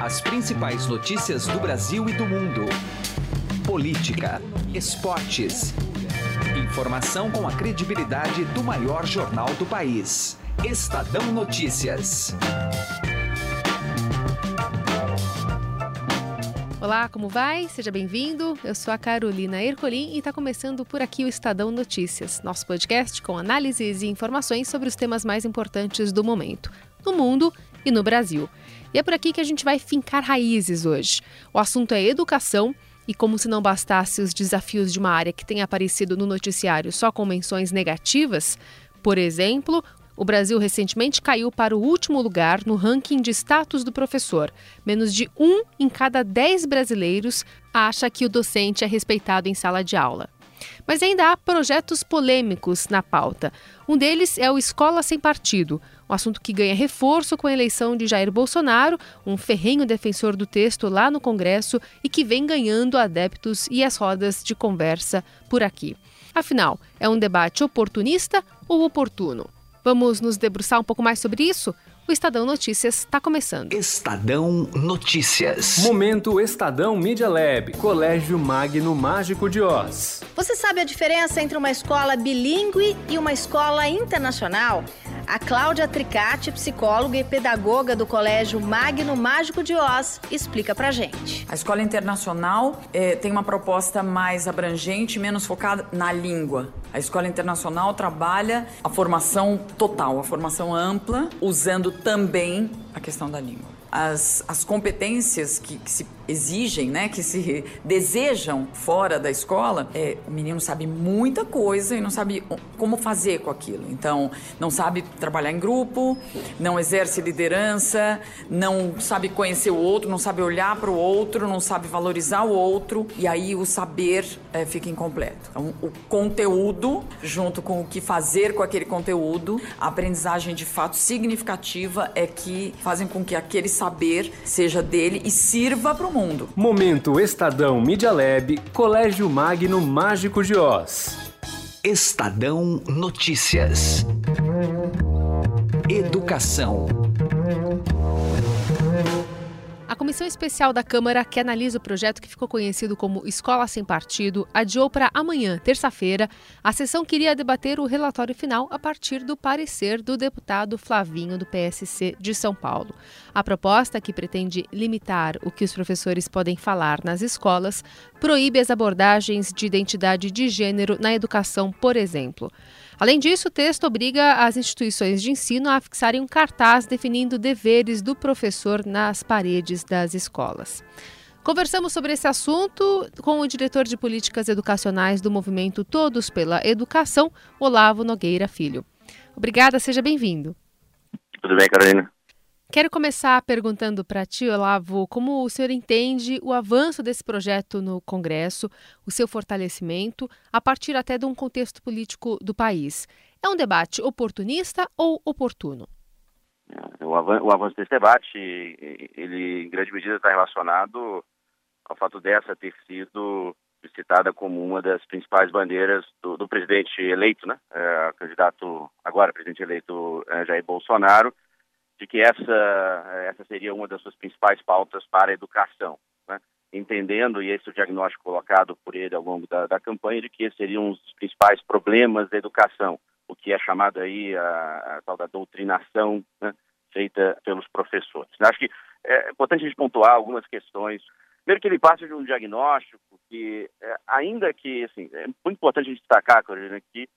As principais notícias do Brasil e do mundo. Política, esportes. Informação com a credibilidade do maior jornal do país. Estadão Notícias. Olá, como vai? Seja bem-vindo. Eu sou a Carolina Ercolim e está começando por aqui o Estadão Notícias, nosso podcast com análises e informações sobre os temas mais importantes do momento, no mundo e no Brasil. E é por aqui que a gente vai fincar raízes hoje. O assunto é educação e como se não bastasse os desafios de uma área que tem aparecido no noticiário só com menções negativas, por exemplo, o Brasil recentemente caiu para o último lugar no ranking de status do professor. Menos de um em cada dez brasileiros acha que o docente é respeitado em sala de aula. Mas ainda há projetos polêmicos na pauta. Um deles é o Escola Sem Partido, um assunto que ganha reforço com a eleição de Jair Bolsonaro, um ferrenho defensor do texto lá no Congresso e que vem ganhando adeptos e as rodas de conversa por aqui. Afinal, é um debate oportunista ou oportuno? Vamos nos debruçar um pouco mais sobre isso? O Estadão Notícias está começando. Estadão Notícias. Momento Estadão Media Lab, Colégio Magno Mágico de Oz. Você sabe a diferença entre uma escola bilíngue e uma escola internacional? A Cláudia Tricati, psicóloga e pedagoga do Colégio Magno Mágico de Oz, explica pra gente. A escola internacional é, tem uma proposta mais abrangente, menos focada na língua. A escola internacional trabalha a formação total, a formação ampla, usando também a questão da língua. As, as competências que, que se exigem, né, que se desejam fora da escola, é, o menino sabe muita coisa e não sabe como fazer com aquilo. Então, não sabe trabalhar em grupo, não exerce liderança, não sabe conhecer o outro, não sabe olhar para o outro, não sabe valorizar o outro e aí o saber é, fica incompleto. Então, o conteúdo, junto com o que fazer com aquele conteúdo, a aprendizagem de fato significativa é que fazem com que aquele saber seja dele e sirva para o mundo mundo. Momento Estadão Media Lab, Colégio Magno Mágico de Oz. Estadão Notícias. Educação. Comissão Especial da Câmara, que analisa o projeto que ficou conhecido como Escola Sem Partido, adiou para amanhã, terça-feira, a sessão que iria debater o relatório final a partir do parecer do deputado Flavinho, do PSC de São Paulo. A proposta, que pretende limitar o que os professores podem falar nas escolas, proíbe as abordagens de identidade de gênero na educação, por exemplo. Além disso, o texto obriga as instituições de ensino a fixarem um cartaz definindo deveres do professor nas paredes das escolas. Conversamos sobre esse assunto com o diretor de políticas educacionais do movimento Todos pela Educação, Olavo Nogueira Filho. Obrigada, seja bem-vindo. Tudo bem, Carolina? Quero começar perguntando para ti, Olavo, como o senhor entende o avanço desse projeto no Congresso, o seu fortalecimento, a partir até de um contexto político do país. É um debate oportunista ou oportuno? É, o avanço, desse debate, ele em grande medida está relacionado ao fato dessa ter sido citada como uma das principais bandeiras do, do presidente eleito, né? É, candidato agora presidente eleito é, Jair Bolsonaro, de que essa, essa seria uma das suas principais pautas para a educação, né? entendendo, e esse é o diagnóstico colocado por ele ao longo da, da campanha, de que esse seria um dos principais problemas da educação, o que é chamado aí a, a tal da doutrinação né? feita pelos professores. Acho que é importante a gente pontuar algumas questões. Primeiro que ele parte de um diagnóstico que, é, ainda que, assim, é muito importante destacar, Carolina, que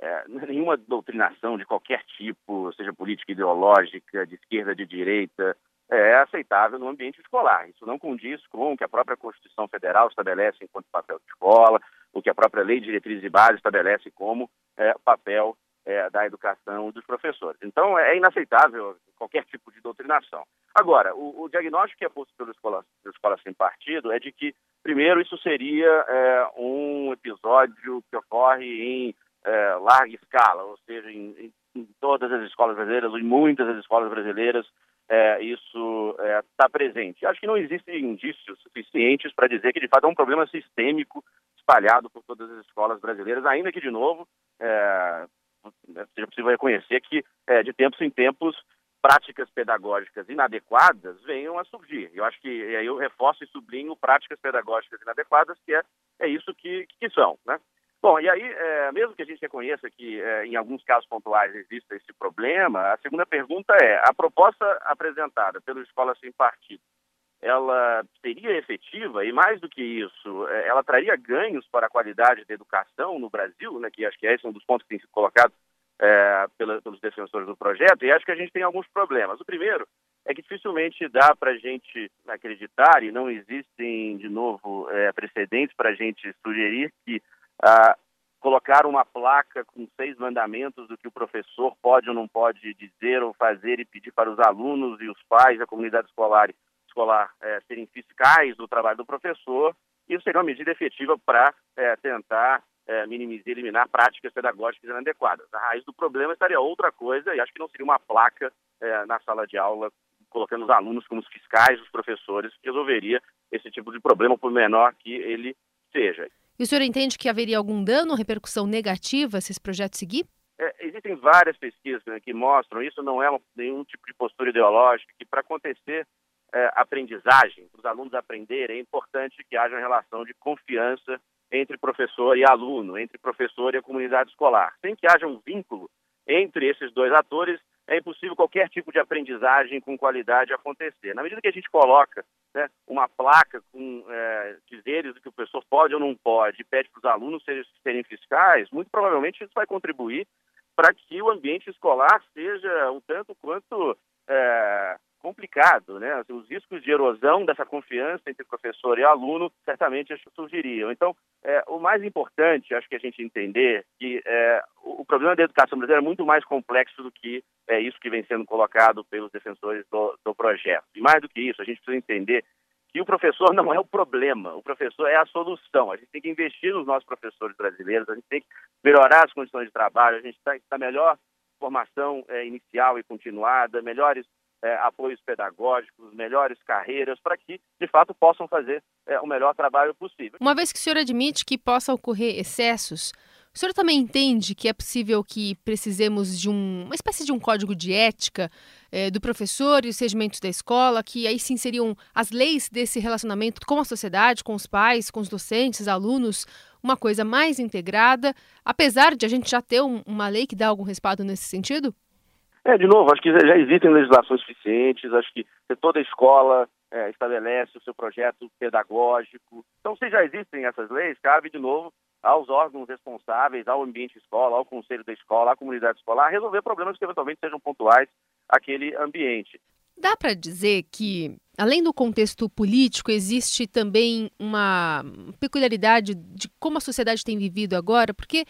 é, nenhuma doutrinação de qualquer tipo, seja política ideológica, de esquerda, de direita, é aceitável no ambiente escolar. Isso não condiz com o que a própria Constituição Federal estabelece enquanto papel de escola, o que a própria Lei de Diretrizes e Base estabelece como é, papel é, da educação dos professores. Então, é inaceitável qualquer tipo de doutrinação. Agora, o, o diagnóstico que é posto pela escola, pela escola Sem Partido é de que, primeiro, isso seria é, um episódio que ocorre em é, larga escala, ou seja, em, em, todas as escolas brasileiras, ou em muitas das escolas brasileiras, é, isso está é, presente. Acho que não existem indícios suficientes para dizer que, de fato, é um problema sistêmico espalhado por todas as escolas brasileiras, ainda que, de novo, é, seja possível reconhecer que, é, de tempos em tempos, práticas pedagógicas inadequadas venham a surgir. Eu acho que eu reforço e sublinho práticas pedagógicas inadequadas, que é, é isso que, que são. Né? Bom, e aí, é, mesmo que a gente reconheça que é, em alguns casos pontuais exista esse problema, a segunda pergunta é: a proposta apresentada pelo Escola Sem Partido, ela seria efetiva e mais do que isso, é, ela traria ganhos para a qualidade da educação no Brasil, né, que acho que esse é um dos pontos que tem sido colocado é, pela, pelos defensores do projeto, e acho que a gente tem alguns problemas. O primeiro é que dificilmente dá para a gente acreditar, e não existem, de novo, é, precedentes para a gente sugerir que ah, colocar uma placa com seis mandamentos do que o professor pode ou não pode dizer ou fazer e pedir para os alunos e os pais, a comunidade escolar, escolar é, serem fiscais do trabalho do professor, isso seria uma medida efetiva para é, tentar é, minimizar, eliminar práticas pedagógicas inadequadas. A raiz do problema estaria outra coisa, e acho que não seria uma placa é, na sala de aula colocando os alunos como os fiscais, os professores, que resolveria esse tipo de problema, por menor que ele seja. E o senhor entende que haveria algum dano repercussão negativa se esse projeto seguir? É, existem várias pesquisas né, que mostram isso, não é nenhum tipo de postura ideológica, que para acontecer é, aprendizagem, para os alunos aprenderem, é importante que haja uma relação de confiança entre professor e aluno, entre professor e a comunidade escolar. Sem que haja um vínculo entre esses dois atores, é impossível qualquer tipo de aprendizagem com qualidade acontecer. Na medida que a gente coloca né, uma placa com é, dizeres do que o professor pode ou não pode e pede para os alunos serem, serem fiscais, muito provavelmente isso vai contribuir para que o ambiente escolar seja um tanto quanto é, complicado, né? Os riscos de erosão dessa confiança entre professor e aluno certamente surgiriam. Então, é, o mais importante, acho que a gente entender que é, o, problema da educação brasileira é muito mais complexo do que é, isso que vem sendo colocado pelos defensores do, do projeto. E mais do que isso, a gente precisa entender que o professor não é o problema, o professor é a solução. A gente tem que investir nos nossos professores brasileiros, a gente tem que melhorar as condições de trabalho, a gente que estar melhor formação é, inicial e continuada, melhores é, apoios pedagógicos, melhores carreiras, para que, de fato, possam fazer é, o melhor trabalho possível. Uma vez que o senhor admite que possa ocorrer excessos, o senhor também entende que é possível que precisemos de um, uma espécie de um código de ética é, do professor e os regimentos da escola, que aí sim seriam as leis desse relacionamento com a sociedade, com os pais, com os docentes, alunos, uma coisa mais integrada, apesar de a gente já ter um, uma lei que dá algum respaldo nesse sentido? É, de novo, acho que já existem legislações suficientes, acho que toda escola é, estabelece o seu projeto pedagógico. Então, se já existem essas leis, cabe, de novo, aos órgãos responsáveis, ao ambiente escola, ao conselho da escola, à comunidade escolar, resolver problemas que eventualmente sejam pontuais àquele ambiente. Dá para dizer que, além do contexto político, existe também uma peculiaridade de como a sociedade tem vivido agora? Porque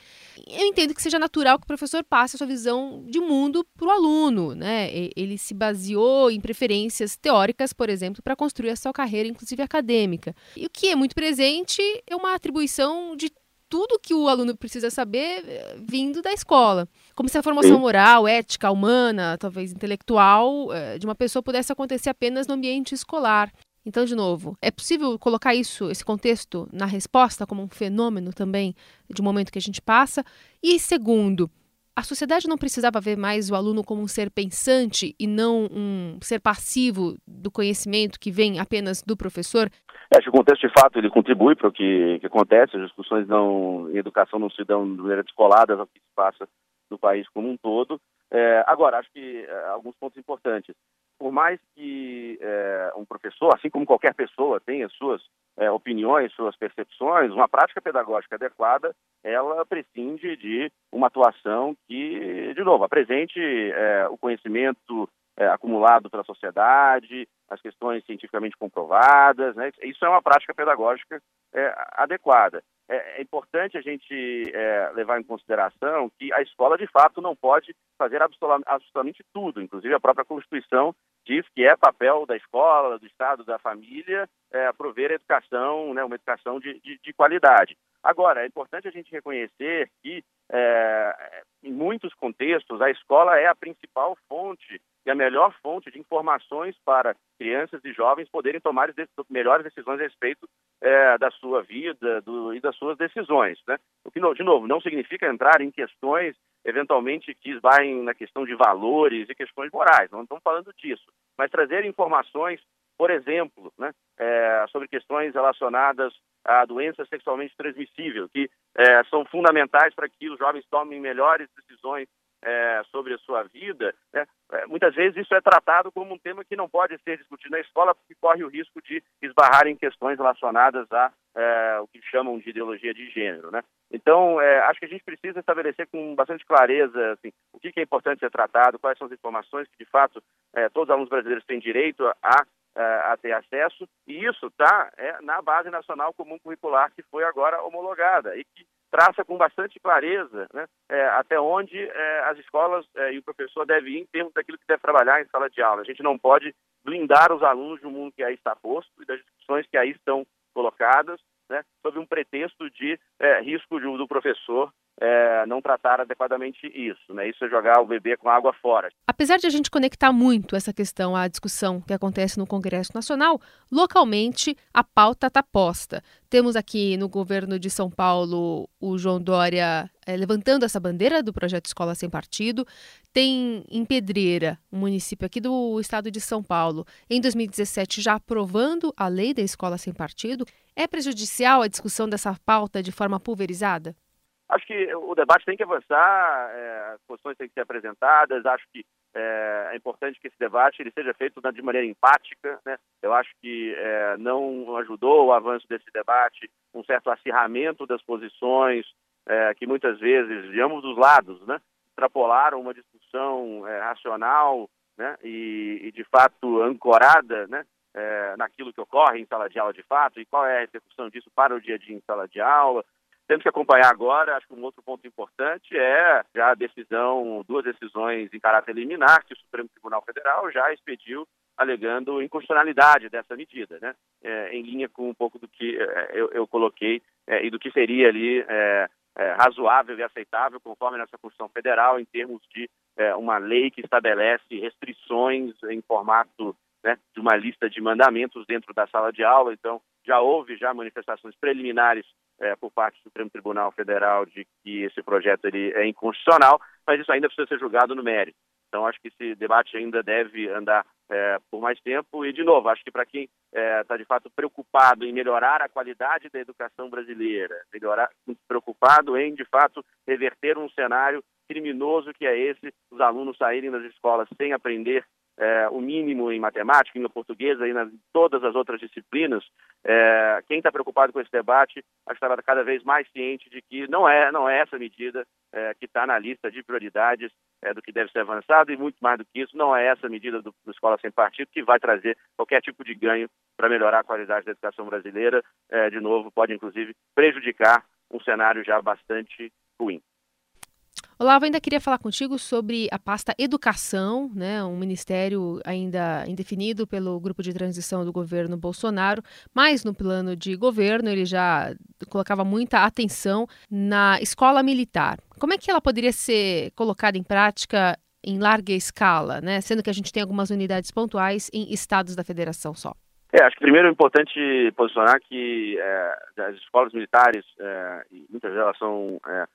eu entendo que seja natural que o professor passe a sua visão de mundo para o aluno, né? Ele se baseou em preferências teóricas, por exemplo, para construir a sua carreira, inclusive acadêmica. E o que é muito presente é uma atribuição de tudo que o aluno precisa saber eh, vindo da escola. Como se a formação moral, ética, humana, talvez intelectual, eh, de uma pessoa pudesse acontecer apenas no ambiente escolar. Então, de novo, é possível colocar isso, esse contexto, na resposta como um fenômeno também de um momento que a gente passa? E segundo, a sociedade não precisava ver mais o aluno como um ser pensante e não um ser passivo do conhecimento que vem apenas do professor? Acho que o contexto, de fato, ele contribui para o que, que, acontece. As discussões não, em educação não se dão de maneira descolada ao que se passa no país como um todo. É, agora, acho que é, alguns pontos importantes. Por mais que é, um professor, assim como qualquer pessoa, tenha suas é, opiniões, suas percepções, uma prática pedagógica adequada, ela prescinde de uma atuação que, de novo, apresente é, o conhecimento é, acumulado pela sociedade, as questões cientificamente comprovadas. Né? Isso é uma prática pedagógica é, adequada. É, é, importante a gente é, levar em consideração que a escola, de fato, não pode fazer absolutamente tudo. Inclusive, a própria Constituição diz que é papel da escola, do Estado, da família, é, prover a educação, né, uma educação de, de, de qualidade. Agora, é importante a gente reconhecer que, é, em muitos contextos, a escola é a principal fonte e a melhor fonte de informações para crianças e jovens poderem tomar melhores decisões a respeito é, da sua vida do, e das suas decisões. Né? O que, de novo, não significa entrar em questões, eventualmente, que esbarrem na questão de valores e questões morais, não estamos falando disso, mas trazer informações, por exemplo, né, é, sobre questões relacionadas a doenças sexualmente transmissíveis, que é, são fundamentais para que os jovens tomem melhores decisões é, sobre a sua vida, né? é, muitas vezes isso é tratado como um tema que não pode ser discutido na escola porque corre o risco de esbarrar em questões relacionadas a é, o que chamam de ideologia de gênero. Né? Então, é, acho que a gente precisa estabelecer com bastante clareza assim, o que, é importante ser tratado, quais são as informações que, de fato, todos os alunos brasileiros têm direito a a ter acesso, e isso está é, na Base Nacional Comum Curricular, que foi agora homologada, e que traça com bastante clareza né, é, até onde é, as escolas e o professor devem ir em termos daquilo que deve trabalhar em sala de aula. A gente não pode blindar os alunos do mundo que aí está posto e das discussões que aí estão colocadas, né, sob um pretexto de risco do professor é, não tratar adequadamente isso. Né? Isso é jogar o bebê com água fora. Apesar de a gente conectar muito essa questão à discussão que acontece no Congresso Nacional, localmente a pauta está posta. Temos aqui no governo de São Paulo o João Dória é, levantando essa bandeira do projeto Escola Sem Partido. Tem em Pedreira, um município aqui do estado de São Paulo, em 2017 já aprovando a lei da Escola Sem Partido. É prejudicial a discussão dessa pauta de forma pulverizada? Acho que o debate tem que avançar, é, posições têm que ser apresentadas. Acho que é, é, importante que esse debate ele seja feito de maneira empática. Né? Eu acho que é, não ajudou o avanço desse debate um certo acirramento das posições, é, que muitas vezes, de ambos os lados, né, extrapolaram uma discussão é, racional né, e, e, de fato, ancorada né, é, naquilo que ocorre em sala de aula de fato e qual é a repercussão disso para o dia a dia em sala de aula. Temos que acompanhar agora, acho que um outro ponto importante é já a decisão, duas decisões em caráter liminar, que o Supremo Tribunal Federal já expediu alegando inconstitucionalidade dessa medida, né? É, em linha com um pouco do que é, eu, eu, coloquei é, e do que seria ali é, é, razoável e aceitável, conforme nossa Constituição Federal, em termos de é, uma lei que estabelece restrições em formato né, de uma lista de mandamentos dentro da sala de aula. Então, já houve já manifestações preliminares é, por parte do Supremo Tribunal Federal de que esse projeto ele é inconstitucional, mas isso ainda precisa ser julgado no mérito. Então, acho que esse debate ainda deve andar é, por mais tempo. E, de novo, acho que para quem está, é, tá, de fato, preocupado em melhorar a qualidade da educação brasileira, melhorar, preocupado em, de fato, reverter um cenário criminoso que é esse, os alunos saírem das escolas sem aprender é, o mínimo em matemática, língua portuguesa e nas todas as outras disciplinas, é, quem está preocupado com esse debate está cada vez mais ciente de que não é, não é essa medida é, que está na lista de prioridades é, do que deve ser avançado e muito mais do que isso, não é essa medida do, do Escola Sem Partido que vai trazer qualquer tipo de ganho para melhorar a qualidade da educação brasileira. É, de novo, pode inclusive prejudicar um cenário já bastante ruim. Olavo, ainda queria falar contigo sobre a pasta Educação, né, um ministério ainda indefinido pelo grupo de transição do governo Bolsonaro, mas no plano de governo ele já colocava muita atenção na escola militar. Como é que ela poderia ser colocada em prática em larga escala, né, sendo que a gente tem algumas unidades pontuais em estados da federação só? É, acho que primeiro é importante posicionar que é, as escolas militares, é, muitas delas são é,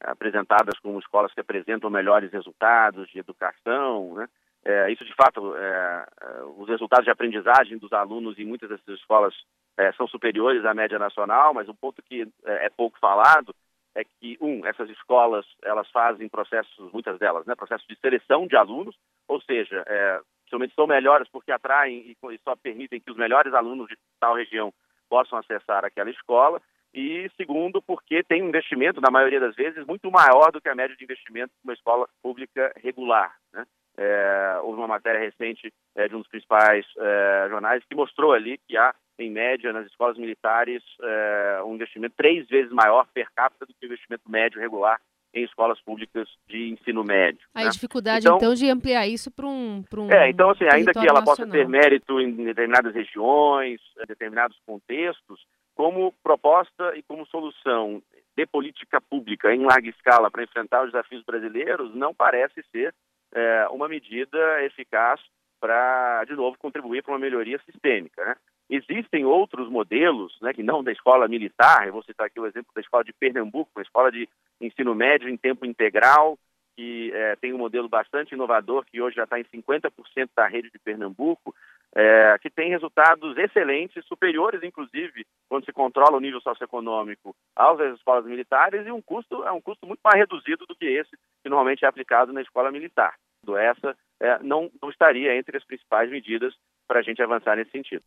apresentadas como escolas que apresentam melhores resultados de educação, né? É, isso de fato, é, é, os resultados de aprendizagem dos alunos em muitas dessas escolas é, são superiores à média nacional, mas um ponto que é, é pouco falado é que um, essas escolas elas fazem processos, muitas delas, né, processos de seleção de alunos, ou seja, é, somente são melhores porque atraem e, e só permitem que os melhores alunos de tal região possam acessar aquela escola e segundo, porque tem um investimento, na maioria das vezes, muito maior do que a média de investimento de uma escola pública regular. Né? É, houve uma matéria recente é, de um dos principais é, jornais que mostrou ali que há, em média, nas escolas militares, é, um investimento três vezes maior per capita do que o investimento médio regular em escolas públicas de ensino médio. A né? dificuldade, então, então, de ampliar isso para um, um. É, então, assim, ainda que ela nacional. possa ter mérito em determinadas regiões, em determinados contextos, como proposta e como solução de política pública em larga escala para enfrentar os desafios brasileiros, não parece ser é, uma medida eficaz para, de novo, contribuir para uma melhoria sistêmica. Né? Existem outros modelos, né, que não da escola militar, eu vou citar aqui o exemplo da escola de Pernambuco, uma escola de ensino médio em tempo integral, que é, tem um modelo bastante inovador, que hoje já está em 50% da rede de Pernambuco, é, que tem resultados excelentes, superiores, inclusive, quando se controla o nível socioeconômico das escolas militares, e um custo é um custo muito mais reduzido do que esse que normalmente é aplicado na escola militar. Essa é, não, não estaria entre as principais medidas para a gente avançar nesse sentido.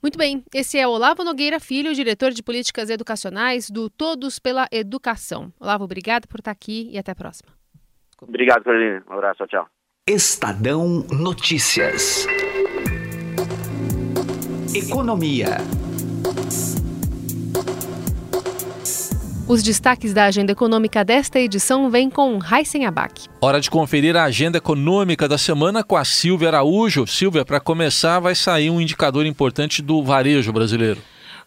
Muito bem, esse é Olavo Nogueira Filho, diretor de políticas educacionais do Todos pela Educação. Olavo, obrigado por estar aqui e até a próxima. Obrigado, Carolina. Um abraço, tchau. Estadão Notícias. Economia. Os destaques da agenda econômica desta edição vêm com Heisen Abac. Hora de conferir a agenda econômica da semana com a Silvia Araújo. Silvia, para começar, vai sair um indicador importante do varejo brasileiro.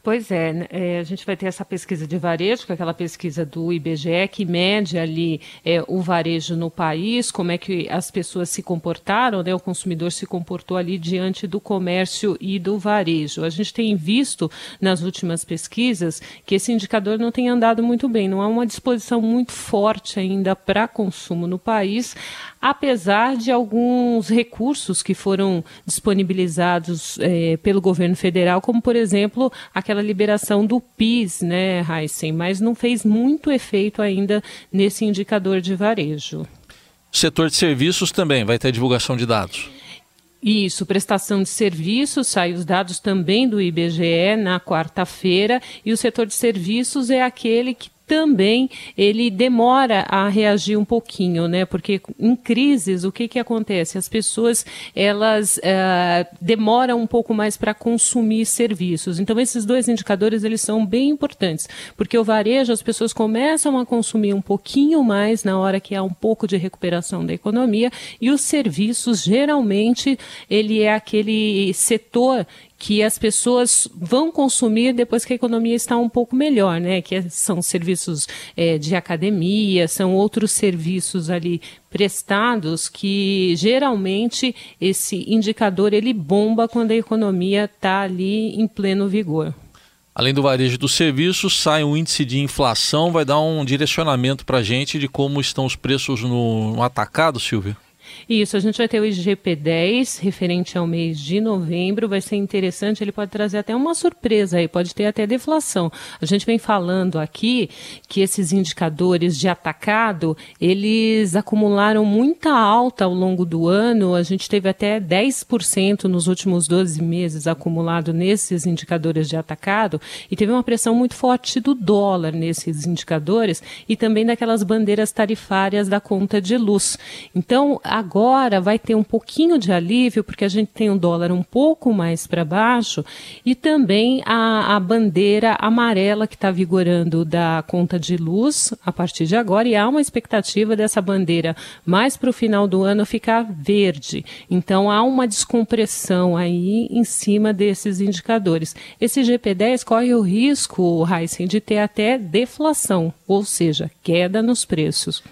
Pois é, né, é, a gente vai ter essa pesquisa de varejo, que é aquela pesquisa do IBGE, que mede ali é, o varejo no país, como é que as pessoas se comportaram, né, o consumidor se comportou ali diante do comércio e do varejo. A gente tem visto nas últimas pesquisas que esse indicador não tem andado muito bem, não há uma disposição muito forte ainda para consumo no país, apesar de alguns recursos que foram disponibilizados é, pelo governo federal, como por exemplo aquela liberação do PIS, né, Heisen, mas não fez muito efeito ainda nesse indicador de varejo. Setor de serviços também vai ter divulgação de dados. Isso, prestação de serviços, sai os dados também do IBGE na quarta-feira, e o setor de serviços é aquele que também ele demora a reagir um pouquinho, né? Porque em crises o que que acontece? As pessoas elas uh, demoram um pouco mais para consumir serviços. Então esses dois indicadores eles são bem importantes, porque o varejo as pessoas começam a consumir um pouquinho mais na hora que há um pouco de recuperação da economia e os serviços geralmente ele é aquele setor que as pessoas vão consumir depois que a economia está um pouco melhor, né? Que são serviços é, de academia, são outros serviços ali prestados que geralmente esse indicador ele bomba quando a economia está ali em pleno vigor. Além do varejo dos serviços, sai um índice de inflação, vai dar um direcionamento para a gente de como estão os preços no, no atacado, Silvia? Isso, a gente vai ter o IGP-10 referente ao mês de novembro, vai ser interessante, ele pode trazer até uma surpresa aí, pode ter até deflação. A gente vem falando aqui que esses indicadores de atacado, eles acumularam muita alta ao longo do ano, a gente teve até 10% nos últimos 12 meses acumulado nesses indicadores de atacado e teve uma pressão muito forte do dólar nesses indicadores e também daquelas bandeiras tarifárias da conta de luz. Então, agora vai ter um pouquinho de alívio, porque a gente tem um dólar um pouco mais para baixo, e também a, a bandeira amarela que está vigorando da conta de luz a partir de agora, e há uma expectativa dessa bandeira mais para o final do ano ficar verde. Então há uma descompressão aí em cima desses indicadores. Esse GP10 corre o risco, Heisen, de ter até deflação, ou seja, queda nos preços.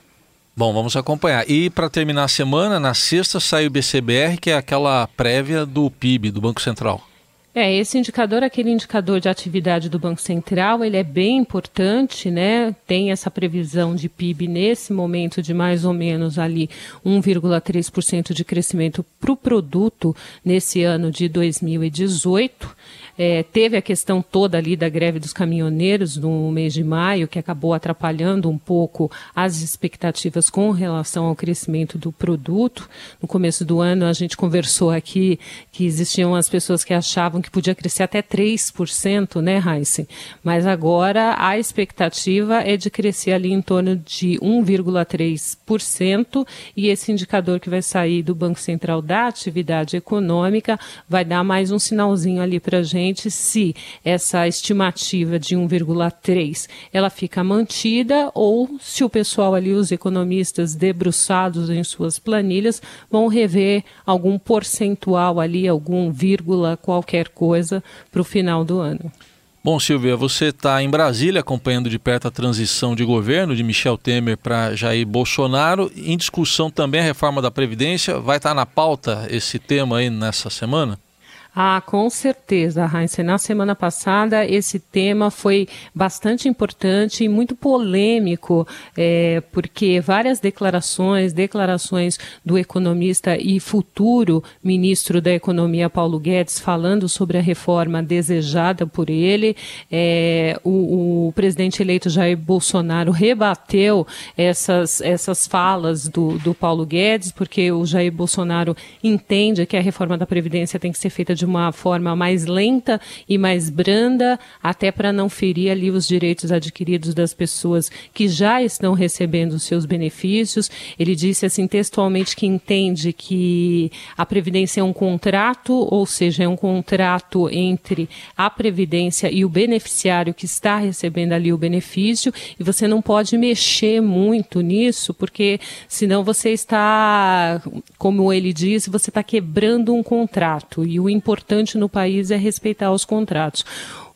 Bom, vamos acompanhar. E para terminar a semana, na sexta sai o BCBR, que é aquela prévia do PIB, do Banco Central. É, esse indicador, aquele indicador de atividade do Banco Central, ele é bem importante, né? Tem essa previsão de PIB nesse momento de mais ou menos ali 1,3% de crescimento para o produto nesse ano de 2018. É, teve a questão toda ali da greve dos caminhoneiros no mês de maio, que acabou atrapalhando um pouco as expectativas com relação ao crescimento do produto. No começo do ano, a gente conversou aqui que existiam as pessoas que achavam que podia crescer até 3%, né, Heisen? Mas agora a expectativa é de crescer ali em torno de 1,3%, e esse indicador que vai sair do Banco Central da atividade econômica vai dar mais um sinalzinho ali para a gente se essa estimativa de 1,3 ela fica mantida ou se o pessoal ali, os economistas debruçados em suas planilhas, vão rever algum percentual ali, algum vírgula, qualquer coisa para o final do ano. Bom, Silvia, você está em Brasília acompanhando de perto a transição de governo de Michel Temer para Jair Bolsonaro. Em discussão também a reforma da Previdência. Vai estar tá na pauta esse tema aí nessa semana? Ah, com certeza, Heinz. Na semana passada, esse tema foi bastante importante e muito polêmico, é, porque várias declarações, declarações do economista e futuro ministro da Economia, Paulo Guedes, falando sobre a reforma desejada por ele. É, o, o, presidente eleito Jair Bolsonaro rebateu essas, essas falas do, do Paulo Guedes, porque o Jair Bolsonaro entende que a reforma da Previdência tem que ser feita de de uma forma mais lenta e mais branda, até para não ferir ali os direitos adquiridos das pessoas que já estão recebendo os seus benefícios. Ele disse assim textualmente que entende que a previdência é um contrato, ou seja, é um contrato entre a previdência e o beneficiário que está recebendo ali o benefício, e você não pode mexer muito nisso, porque senão você está, como ele disse, você está quebrando um contrato. E o importante importante no país é respeitar os contratos.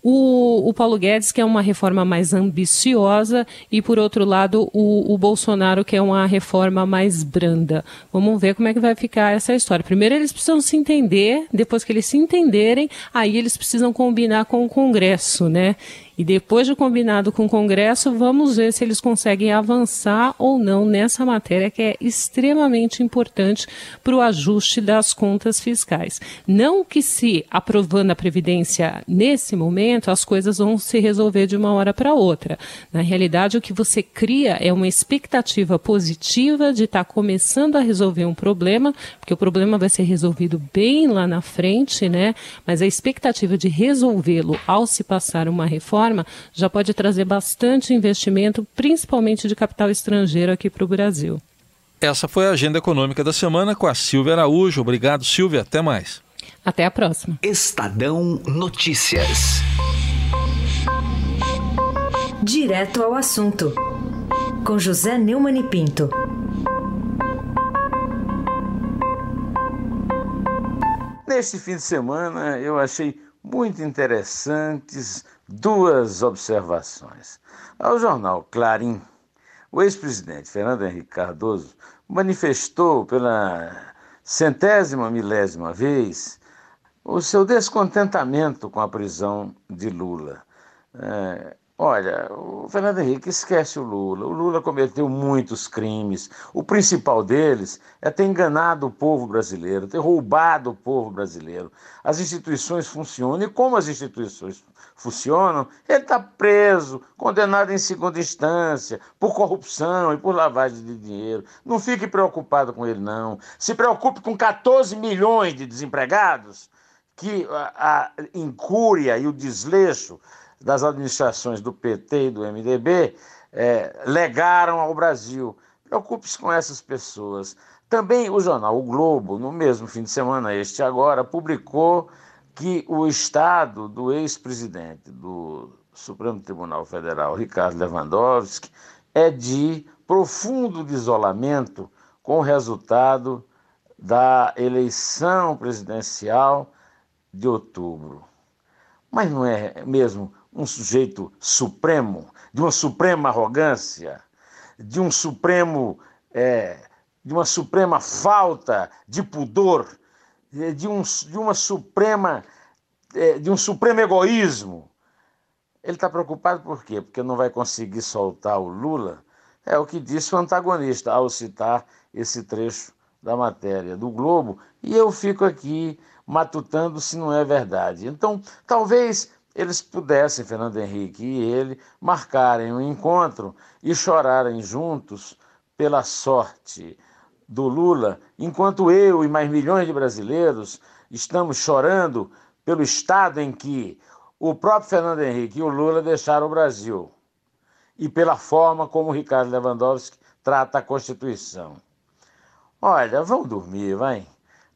O, o, Paulo Guedes quer uma reforma mais ambiciosa e, por outro lado, o, o, Bolsonaro quer uma reforma mais branda. Vamos ver como é que vai ficar essa história. Primeiro, eles precisam se entender, depois que eles se entenderem, aí eles precisam combinar com o Congresso, né? E depois de combinado com o Congresso, vamos ver se eles conseguem avançar ou não nessa matéria que é extremamente importante para o ajuste das contas fiscais. Não que se aprovando a Previdência nesse momento, as coisas vão se resolver de uma hora para outra. Na realidade, o que você cria é uma expectativa positiva de estar tá começando a resolver um problema, porque o problema vai ser resolvido bem lá na frente, né? Mas a expectativa de resolvê-lo ao se passar uma reforma forma, já pode trazer bastante investimento, principalmente de capital estrangeiro aqui para o Brasil. Essa foi a agenda econômica da semana com a Silvia Araújo. Obrigado, Silvia. Até mais. Até a próxima. Estadão Notícias. Direto ao assunto. Com José Neumann e Pinto. Neste fim de semana eu achei muito interessantes duas observações. Ao jornal Clarim, o ex-presidente Fernando Henrique Cardoso manifestou pela centésima milésima vez o seu descontentamento com a prisão de Lula. É, Olha, o Fernando Henrique esquece o Lula. O Lula cometeu muitos crimes. O principal deles é ter enganado o povo brasileiro, ter roubado o povo brasileiro. As instituições funcionam. E como as instituições funcionam, ele está preso, condenado em segunda instância, por corrupção e por lavagem de dinheiro. Não fique preocupado com ele, não. Se preocupe com 14 milhões de desempregados que a, a incúria e o desleixo das administrações do PT e do MDB é, legaram ao Brasil. Preocupe-se com essas pessoas. Também o jornal O Globo, no mesmo fim de semana, este agora, publicou que o estado do ex-presidente do Supremo Tribunal Federal, Ricardo Lewandowski, é de profundo isolamento com o resultado da eleição presidencial de outubro. Mas não é mesmo um sujeito supremo, de uma suprema arrogância, de um supremo, é, de uma suprema falta de pudor, de, um, de uma suprema, é, de um supremo egoísmo. Ele está preocupado por quê? Porque não vai conseguir soltar o Lula. É o que disse o antagonista ao citar esse trecho da matéria do Globo. E eu fico aqui matutando se não é verdade. Então, talvez eles pudessem, Fernando Henrique e ele, marcarem um encontro e chorarem juntos pela sorte do Lula, enquanto eu e mais milhões de brasileiros estamos chorando pelo estado em que o próprio Fernando Henrique e o Lula deixaram o Brasil e pela forma como o Ricardo Lewandowski trata a Constituição. Olha, vamos dormir, vai.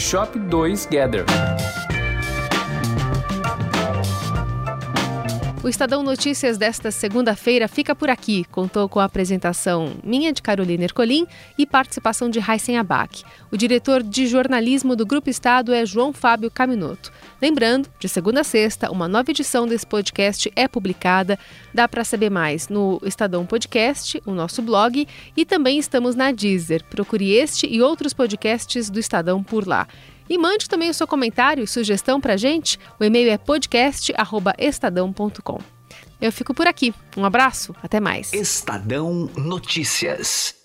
Shop 2 Gather. O Estadão Notícias desta segunda-feira fica por aqui. Contou com a apresentação minha de Carolina Ercolim e participação de Heisen Abac. O diretor de jornalismo do Grupo Estado é João Fábio Caminoto. Lembrando, de segunda a sexta, uma nova edição desse podcast é publicada. Dá para saber mais no Estadão Podcast, o nosso blog, e também estamos na Deezer. Procure este e outros podcasts do Estadão por lá. E mande também o seu comentário e sugestão para gente. O e-mail é podcast.estadão.com. Eu fico por aqui. Um abraço, até mais. Estadão Notícias.